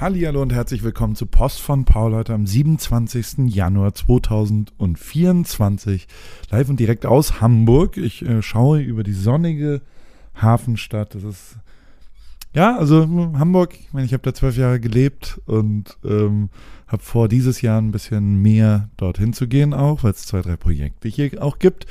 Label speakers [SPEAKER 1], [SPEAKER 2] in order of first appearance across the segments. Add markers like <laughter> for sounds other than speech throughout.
[SPEAKER 1] Hallo und herzlich willkommen zu Post von Paul heute am 27. Januar 2024 live und direkt aus Hamburg. Ich äh, schaue über die sonnige Hafenstadt. Das ist ja, also Hamburg, ich meine, ich habe da zwölf Jahre gelebt und ähm, habe vor, dieses Jahr ein bisschen mehr dorthin zu gehen auch, weil es zwei, drei Projekte hier auch gibt.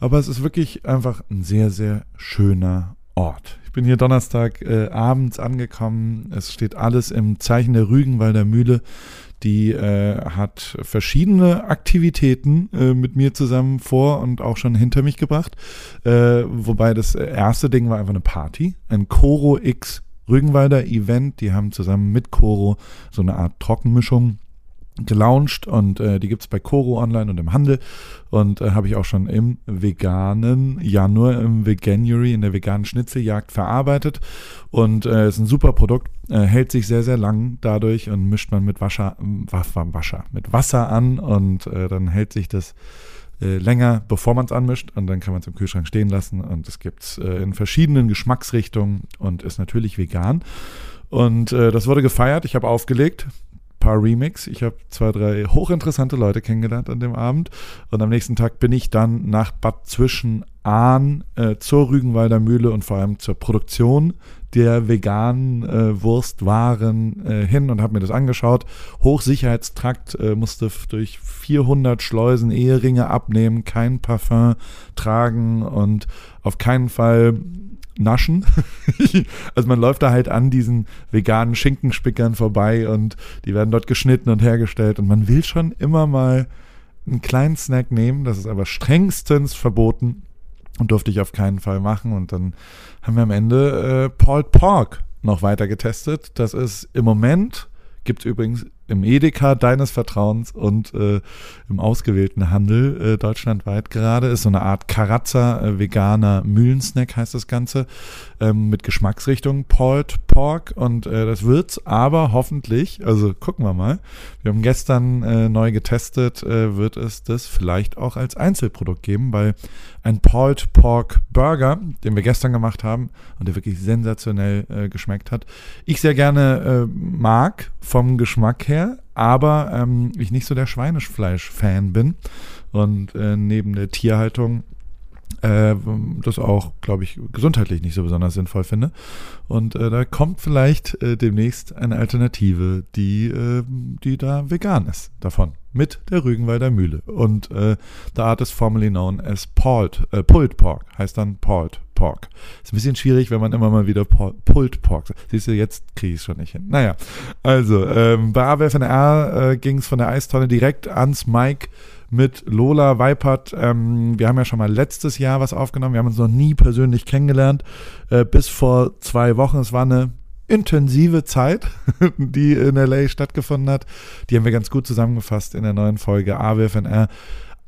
[SPEAKER 1] Aber es ist wirklich einfach ein sehr, sehr schöner Ort. Ich bin hier Donnerstag äh, abends angekommen. Es steht alles im Zeichen der Rügenwalder Mühle. Die äh, hat verschiedene Aktivitäten äh, mit mir zusammen vor und auch schon hinter mich gebracht. Äh, wobei das erste Ding war einfach eine Party. Ein Coro X Rügenwalder Event. Die haben zusammen mit Coro so eine Art Trockenmischung gelauncht und äh, die gibt's bei Coro online und im Handel und äh, habe ich auch schon im veganen Januar, im Veganuary, in der veganen Schnitzeljagd verarbeitet und äh, ist ein super Produkt, äh, hält sich sehr, sehr lang dadurch und mischt man mit Wasser, Wasser, mit Wasser an und äh, dann hält sich das äh, länger, bevor man es anmischt und dann kann man es im Kühlschrank stehen lassen und es gibt's äh, in verschiedenen Geschmacksrichtungen und ist natürlich vegan. Und äh, das wurde gefeiert. Ich habe aufgelegt paar Remix. Ich habe zwei, drei hochinteressante Leute kennengelernt an dem Abend. Und am nächsten Tag bin ich dann nach Bad Zwischenahn äh, zur Rügenwalder Mühle und vor allem zur Produktion der veganen äh, Wurstwaren äh, hin und habe mir das angeschaut. Hochsicherheitstrakt äh, musste durch 400 Schleusen Eheringe abnehmen, kein Parfum tragen und auf keinen Fall naschen. <laughs> also man läuft da halt an diesen veganen Schinkenspickern vorbei und die werden dort geschnitten und hergestellt und man will schon immer mal einen kleinen Snack nehmen, das ist aber strengstens verboten und durfte ich auf keinen Fall machen und dann haben wir am Ende äh, Paul Pork noch weiter getestet. Das ist im Moment gibt es übrigens im Edeka deines Vertrauens und äh, im ausgewählten Handel äh, deutschlandweit gerade. Ist so eine Art Karazza äh, veganer Mühlensnack heißt das Ganze ähm, mit Geschmacksrichtung Pulled Pork und äh, das wird's aber hoffentlich, also gucken wir mal. Wir haben gestern äh, neu getestet, äh, wird es das vielleicht auch als Einzelprodukt geben, weil ein Pulled Pork Burger, den wir gestern gemacht haben und der wirklich sensationell äh, geschmeckt hat, ich sehr gerne äh, mag vom Geschmack her, aber ähm, ich nicht so der Schweinefleisch-Fan bin. Und äh, neben der Tierhaltung äh, das auch, glaube ich, gesundheitlich nicht so besonders sinnvoll finde. Und äh, da kommt vielleicht äh, demnächst eine Alternative, die, äh, die da vegan ist davon. Mit der Rügenwalder Mühle. Und äh, the art is formerly known as Pulled, äh, Pulled Pork. Heißt dann Pulled Pork. Ist ein bisschen schwierig, wenn man immer mal wieder Pulled Pork sagt. Siehst du, jetzt kriege ich es schon nicht hin. Naja, also ähm, bei AWFNR äh, ging es von der Eistonne direkt ans Mike mit Lola Weipert. Ähm, wir haben ja schon mal letztes Jahr was aufgenommen. Wir haben uns noch nie persönlich kennengelernt. Äh, bis vor zwei Wochen. Es war eine intensive Zeit, <laughs> die in LA stattgefunden hat. Die haben wir ganz gut zusammengefasst in der neuen Folge AWFNR.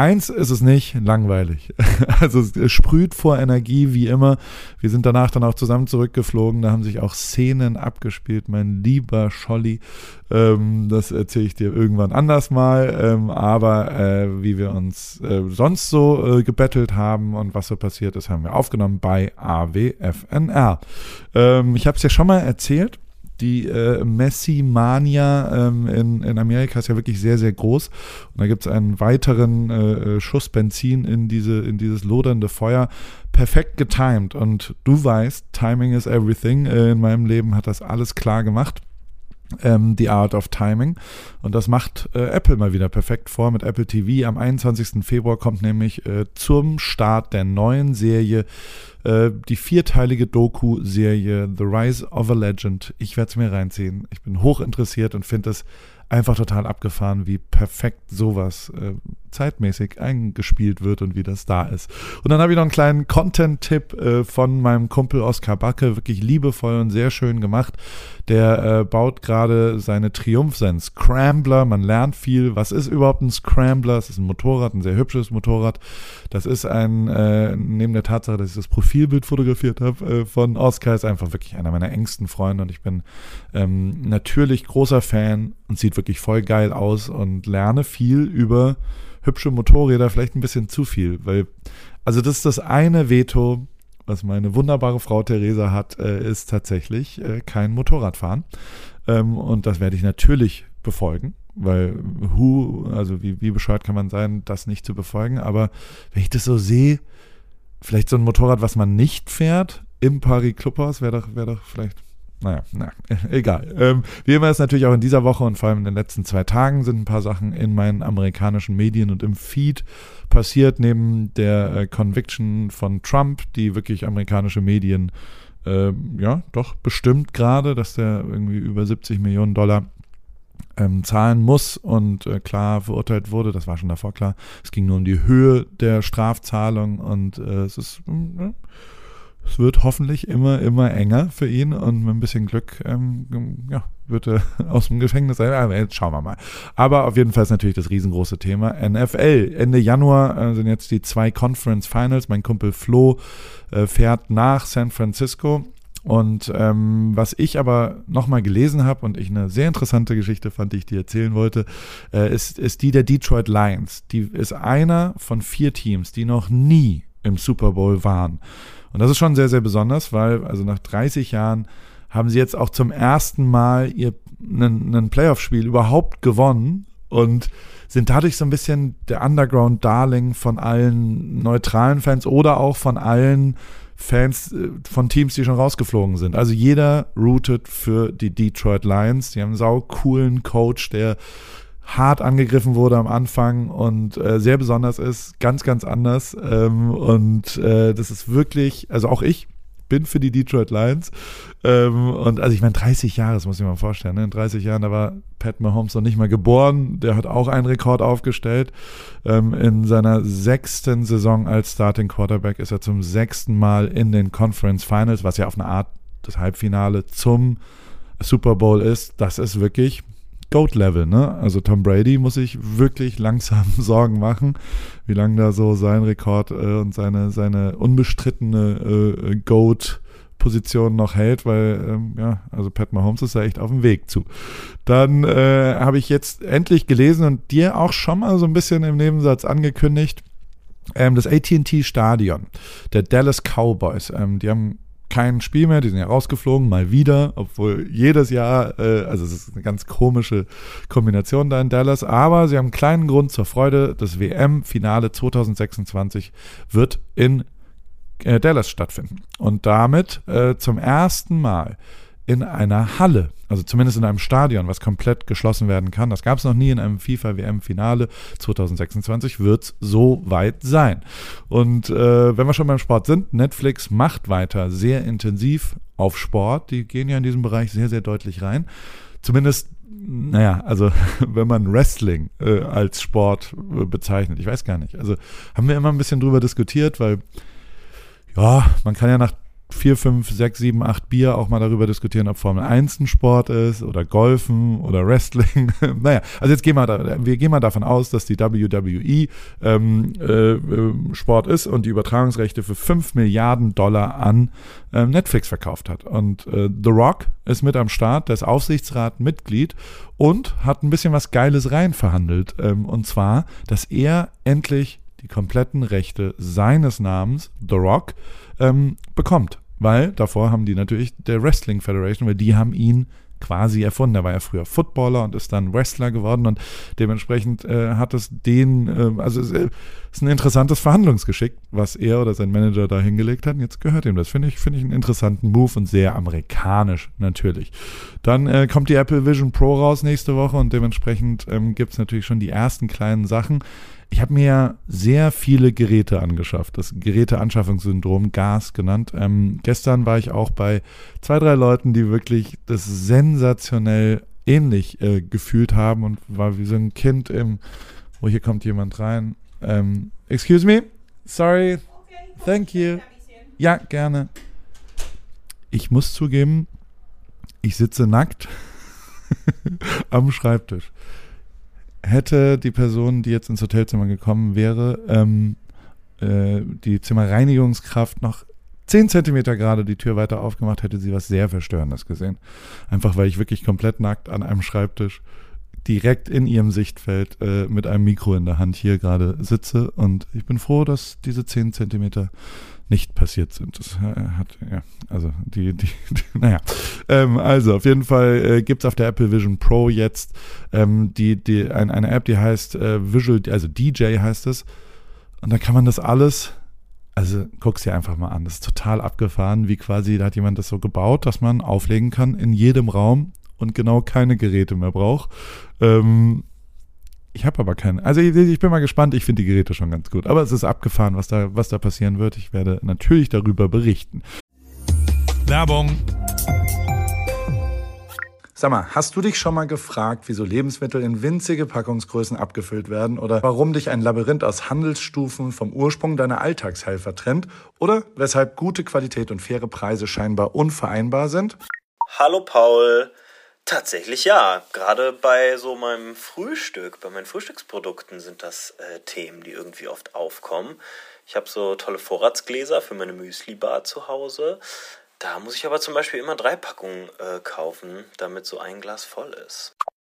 [SPEAKER 1] Eins ist es nicht, langweilig. <laughs> Also es sprüht vor Energie wie immer. Wir sind danach dann auch zusammen zurückgeflogen. Da haben sich auch Szenen abgespielt, mein lieber Scholli. Ähm, das erzähle ich dir irgendwann anders mal. Ähm, aber äh, wie wir uns äh, sonst so äh, gebettelt haben und was so passiert ist, haben wir aufgenommen bei AWFNR. Ähm, ich habe es ja schon mal erzählt die äh, Messi-Mania ähm, in, in Amerika ist ja wirklich sehr, sehr groß. Und da gibt es einen weiteren äh, äh, Schuss Benzin in, diese, in dieses lodernde Feuer. Perfekt getimed. Und du weißt, Timing is everything. Äh, in meinem Leben hat das alles klar gemacht ähm, The Art of Timing. Und das macht äh, Apple mal wieder perfekt vor mit Apple TV. Am 21. Februar kommt nämlich äh, zum Start der neuen Serie äh, die vierteilige Doku-Serie The Rise of a Legend. Ich werde es mir reinziehen. Ich bin hoch interessiert und finde es einfach total abgefahren, wie perfekt sowas äh, zeitmäßig eingespielt wird und wie das da ist. Und dann habe ich noch einen kleinen Content-Tipp äh, von meinem Kumpel Oskar Backe, wirklich liebevoll und sehr schön gemacht. Der äh, baut gerade seine Triumph, seinen Scrambler. Man lernt viel. Was ist überhaupt ein Scrambler? Es ist ein Motorrad, ein sehr hübsches Motorrad. Das ist ein, äh, neben der Tatsache, dass ich das Profilbild fotografiert habe äh, von Oskar, ist einfach wirklich einer meiner engsten Freunde und ich bin ähm, natürlich großer Fan und sieht wirklich voll geil aus und lerne viel über hübsche Motorräder, vielleicht ein bisschen zu viel, weil, also das ist das eine Veto, was meine wunderbare Frau Theresa hat, äh, ist tatsächlich äh, kein Motorradfahren. Ähm, und das werde ich natürlich befolgen, weil who, also wie, wie bescheuert kann man sein, das nicht zu befolgen. Aber wenn ich das so sehe, vielleicht so ein Motorrad, was man nicht fährt, im Paris Clubhaus, wäre doch, wäre doch vielleicht naja, na, <laughs> egal. Ähm, wie immer ist natürlich auch in dieser Woche und vor allem in den letzten zwei Tagen sind ein paar Sachen in meinen amerikanischen Medien und im Feed passiert, neben der äh, Conviction von Trump, die wirklich amerikanische Medien äh, ja doch bestimmt gerade, dass der irgendwie über 70 Millionen Dollar ähm, zahlen muss und äh, klar verurteilt wurde. Das war schon davor klar. Es ging nur um die Höhe der Strafzahlung und äh, es ist äh, es wird hoffentlich immer, immer enger für ihn und mit ein bisschen Glück ähm, ja, wird er <laughs> aus dem Gefängnis sein. Aber jetzt schauen wir mal. Aber auf jeden Fall ist natürlich das riesengroße Thema NFL. Ende Januar äh, sind jetzt die zwei Conference Finals. Mein Kumpel Flo äh, fährt nach San Francisco. Und ähm, was ich aber nochmal gelesen habe und ich eine sehr interessante Geschichte fand, die ich dir erzählen wollte, äh, ist, ist die der Detroit Lions. Die ist einer von vier Teams, die noch nie im Super Bowl waren. Und das ist schon sehr, sehr besonders, weil also nach 30 Jahren haben sie jetzt auch zum ersten Mal ihr ein Playoff-Spiel überhaupt gewonnen und sind dadurch so ein bisschen der Underground-Darling von allen neutralen Fans oder auch von allen Fans äh, von Teams, die schon rausgeflogen sind. Also jeder rootet für die Detroit Lions. Die haben einen sau coolen Coach, der hart angegriffen wurde am Anfang und äh, sehr besonders ist, ganz, ganz anders. Ähm, und äh, das ist wirklich, also auch ich bin für die Detroit Lions. Ähm, und also ich meine, 30 Jahre, das muss ich mir mal vorstellen. Ne? In 30 Jahren, da war Pat Mahomes noch nicht mal geboren. Der hat auch einen Rekord aufgestellt. Ähm, in seiner sechsten Saison als Starting Quarterback ist er zum sechsten Mal in den Conference Finals, was ja auf eine Art das Halbfinale zum Super Bowl ist. Das ist wirklich Goat-Level, ne? Also Tom Brady muss sich wirklich langsam <laughs> Sorgen machen, wie lange da so sein Rekord äh, und seine, seine unbestrittene äh, Goat Position noch hält, weil ähm, ja, also Pat Mahomes ist da echt auf dem Weg zu. Dann äh, habe ich jetzt endlich gelesen und dir auch schon mal so ein bisschen im Nebensatz angekündigt, ähm, das AT&T Stadion der Dallas Cowboys, ähm, die haben kein Spiel mehr, die sind ja rausgeflogen, mal wieder, obwohl jedes Jahr, äh, also es ist eine ganz komische Kombination da in Dallas, aber sie haben einen kleinen Grund zur Freude. Das WM-Finale 2026 wird in äh, Dallas stattfinden. Und damit äh, zum ersten Mal in einer Halle, also zumindest in einem Stadion, was komplett geschlossen werden kann. Das gab es noch nie in einem FIFA-WM-Finale. 2026 wird es so weit sein. Und äh, wenn wir schon beim Sport sind, Netflix macht weiter sehr intensiv auf Sport. Die gehen ja in diesem Bereich sehr, sehr deutlich rein. Zumindest naja, also <laughs> wenn man Wrestling äh, als Sport äh, bezeichnet, ich weiß gar nicht. Also haben wir immer ein bisschen drüber diskutiert, weil ja, man kann ja nach vier, fünf, sechs, sieben, acht Bier auch mal darüber diskutieren, ob Formel 1 ein Sport ist oder Golfen oder Wrestling. <laughs> naja, also jetzt gehen wir, da, wir gehen mal davon aus, dass die WWE ähm, äh, Sport ist und die Übertragungsrechte für 5 Milliarden Dollar an äh, Netflix verkauft hat. Und äh, The Rock ist mit am Start, der ist Aufsichtsratmitglied und hat ein bisschen was Geiles rein verhandelt. Ähm, und zwar, dass er endlich die kompletten Rechte seines Namens, The Rock, ähm, bekommt. Weil davor haben die natürlich der Wrestling Federation, weil die haben ihn quasi erfunden. Er war ja früher Footballer und ist dann Wrestler geworden und dementsprechend äh, hat es den, äh, also es ist ein interessantes Verhandlungsgeschick, was er oder sein Manager da hingelegt hat. Und jetzt gehört ihm das. Finde ich, finde ich einen interessanten Move und sehr amerikanisch natürlich. Dann äh, kommt die Apple Vision Pro raus nächste Woche und dementsprechend ähm, gibt es natürlich schon die ersten kleinen Sachen. Ich habe mir sehr viele Geräte angeschafft, das Geräteanschaffungssyndrom, GAS genannt. Ähm, gestern war ich auch bei zwei, drei Leuten, die wirklich das sensationell ähnlich äh, gefühlt haben und war wie so ein Kind im, oh, hier kommt jemand rein. Ähm, excuse me? Sorry. Thank you. Ja, gerne. Ich muss zugeben, ich sitze nackt <laughs> am Schreibtisch hätte die Person, die jetzt ins Hotelzimmer gekommen wäre, ähm, äh, die Zimmerreinigungskraft noch 10 Zentimeter gerade die Tür weiter aufgemacht, hätte sie was sehr Verstörendes gesehen. Einfach weil ich wirklich komplett nackt an einem Schreibtisch direkt in ihrem Sichtfeld äh, mit einem Mikro in der Hand hier gerade sitze. Und ich bin froh, dass diese 10 Zentimeter nicht passiert sind. Das äh, hat, ja, also die, die, die <laughs> naja. Ähm, also auf jeden Fall äh, gibt es auf der Apple Vision Pro jetzt ähm, die, die, ein, eine App, die heißt äh, Visual, also DJ heißt es. Und da kann man das alles also guck's dir einfach mal an. Das ist total abgefahren, wie quasi, da hat jemand das so gebaut, dass man auflegen kann in jedem Raum und genau keine Geräte mehr braucht. Ähm, ich habe aber keine. Also ich, ich, bin mal gespannt. Ich finde die Geräte schon ganz gut. Aber es ist abgefahren, was da, was da passieren wird. Ich werde natürlich darüber berichten.
[SPEAKER 2] Werbung.
[SPEAKER 1] Sag mal, hast du dich schon mal gefragt, wieso Lebensmittel in winzige Packungsgrößen abgefüllt werden oder warum dich ein Labyrinth aus Handelsstufen vom Ursprung deiner Alltagshelfer trennt oder weshalb gute Qualität und faire Preise scheinbar unvereinbar sind?
[SPEAKER 3] Hallo Paul. Tatsächlich ja. Gerade bei so meinem Frühstück, bei meinen Frühstücksprodukten sind das äh, Themen, die irgendwie oft aufkommen. Ich habe so tolle Vorratsgläser für meine Müsli-Bar zu Hause. Da muss ich aber zum Beispiel immer drei Packungen äh, kaufen, damit so ein Glas voll ist.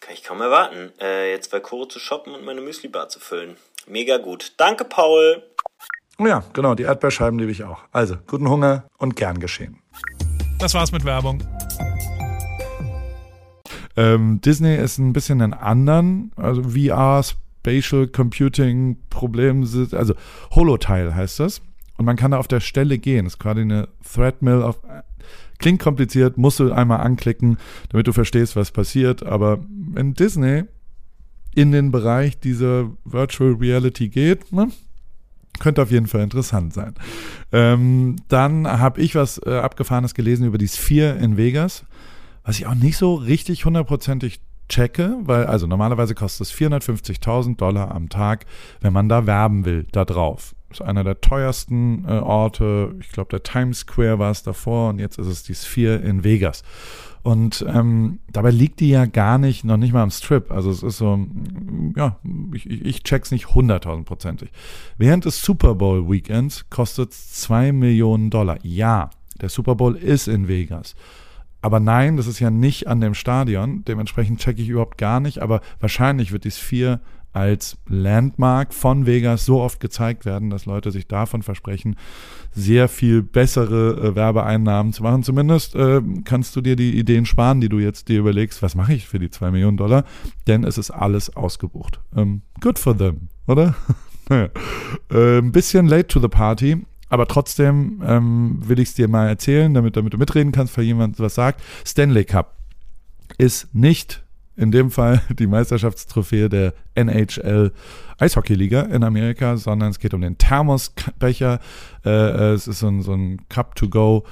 [SPEAKER 3] Kann ich kaum erwarten, äh, jetzt bei Koro zu shoppen und meine Müsli-Bar zu füllen. Mega gut. Danke, Paul.
[SPEAKER 1] Ja, genau, die Erdbeerscheiben liebe ich auch. Also, guten Hunger und gern geschehen.
[SPEAKER 2] Das war's mit Werbung.
[SPEAKER 1] Ähm, Disney ist ein bisschen einen anderen, also VR, Spatial Computing Problem, also Holoteil heißt das. Und man kann da auf der Stelle gehen. Das ist quasi eine Threadmill auf Klingt kompliziert, musst du einmal anklicken, damit du verstehst, was passiert. Aber wenn Disney in den Bereich dieser Virtual Reality geht, ne, könnte auf jeden Fall interessant sein. Ähm, dann habe ich was äh, Abgefahrenes gelesen über die Sphere in Vegas, was ich auch nicht so richtig hundertprozentig checke, weil also normalerweise kostet es 450.000 Dollar am Tag, wenn man da werben will, da drauf. Ist einer der teuersten äh, Orte. Ich glaube, der Times Square war es davor und jetzt ist es die Sphere in Vegas. Und ähm, dabei liegt die ja gar nicht, noch nicht mal am Strip. Also es ist so, ja, ich, ich check's nicht hunderttausendprozentig. Während des Super Bowl Weekends kostet es 2 Millionen Dollar. Ja, der Super Bowl ist in Vegas. Aber nein, das ist ja nicht an dem Stadion. Dementsprechend checke ich überhaupt gar nicht. Aber wahrscheinlich wird die Sphere als Landmark von Vegas so oft gezeigt werden, dass Leute sich davon versprechen, sehr viel bessere äh, Werbeeinnahmen zu machen. Zumindest äh, kannst du dir die Ideen sparen, die du jetzt dir überlegst, was mache ich für die zwei Millionen Dollar, denn es ist alles ausgebucht. Ähm, good for them, oder? <laughs> naja. äh, ein bisschen late to the party. Aber trotzdem ähm, will ich es dir mal erzählen, damit, damit du mitreden kannst, falls jemand was sagt. Stanley Cup ist nicht in dem Fall <laughs> die Meisterschaftstrophäe der NHL Eishockeyliga in Amerika, sondern es geht um den Thermosbecher. Äh, äh, es ist so ein, so ein Cup to go.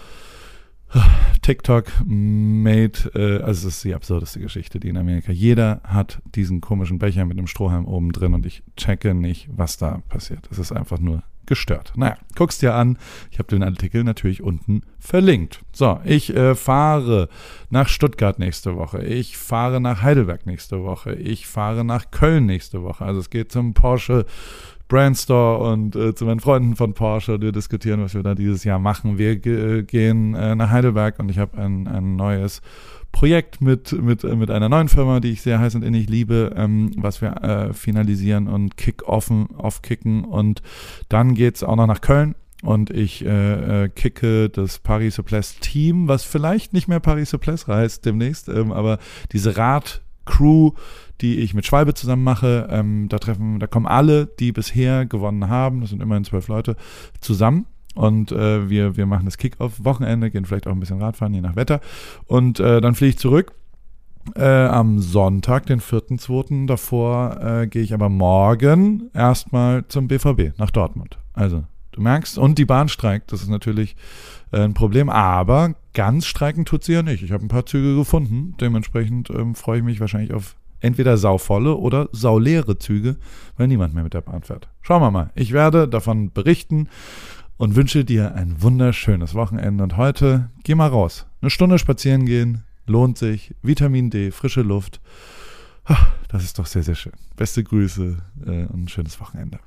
[SPEAKER 1] TikTok made, äh, also es ist die absurdeste Geschichte, die in Amerika. Jeder hat diesen komischen Becher mit einem Strohhalm oben drin und ich checke nicht, was da passiert. Es ist einfach nur gestört. Naja, guckst dir an. Ich habe den Artikel natürlich unten verlinkt. So, ich äh, fahre nach Stuttgart nächste Woche. Ich fahre nach Heidelberg nächste Woche. Ich fahre nach Köln nächste Woche. Also es geht zum Porsche Brandstore und äh, zu meinen Freunden von Porsche. Wir diskutieren, was wir da dieses Jahr machen. Wir ge gehen äh, nach Heidelberg und ich habe ein, ein neues Projekt mit, mit, mit einer neuen Firma, die ich sehr heiß und innig liebe, ähm, was wir äh, finalisieren und kick-offen, aufkicken. Und dann geht es auch noch nach Köln und ich äh, äh, kicke das Paris Souplesse Team, was vielleicht nicht mehr Paris Souplesse heißt demnächst, ähm, aber diese Rad-Crew, die ich mit Schwalbe zusammen mache, ähm, da treffen, da kommen alle, die bisher gewonnen haben, das sind immerhin zwölf Leute, zusammen. Und äh, wir, wir machen das Kick-Off-Wochenende, gehen vielleicht auch ein bisschen Radfahren, je nach Wetter. Und äh, dann fliege ich zurück. Äh, am Sonntag, den 4.2. davor, äh, gehe ich aber morgen erstmal zum BVB nach Dortmund. Also Du merkst, und die Bahn streikt, das ist natürlich äh, ein Problem, aber ganz streiken tut sie ja nicht. Ich habe ein paar Züge gefunden, dementsprechend ähm, freue ich mich wahrscheinlich auf entweder sauvolle oder sauleere Züge, weil niemand mehr mit der Bahn fährt. Schauen wir mal. Ich werde davon berichten und wünsche dir ein wunderschönes Wochenende. Und heute geh mal raus. Eine Stunde spazieren gehen, lohnt sich. Vitamin D, frische Luft. Das ist doch sehr, sehr schön. Beste Grüße äh, und ein schönes Wochenende.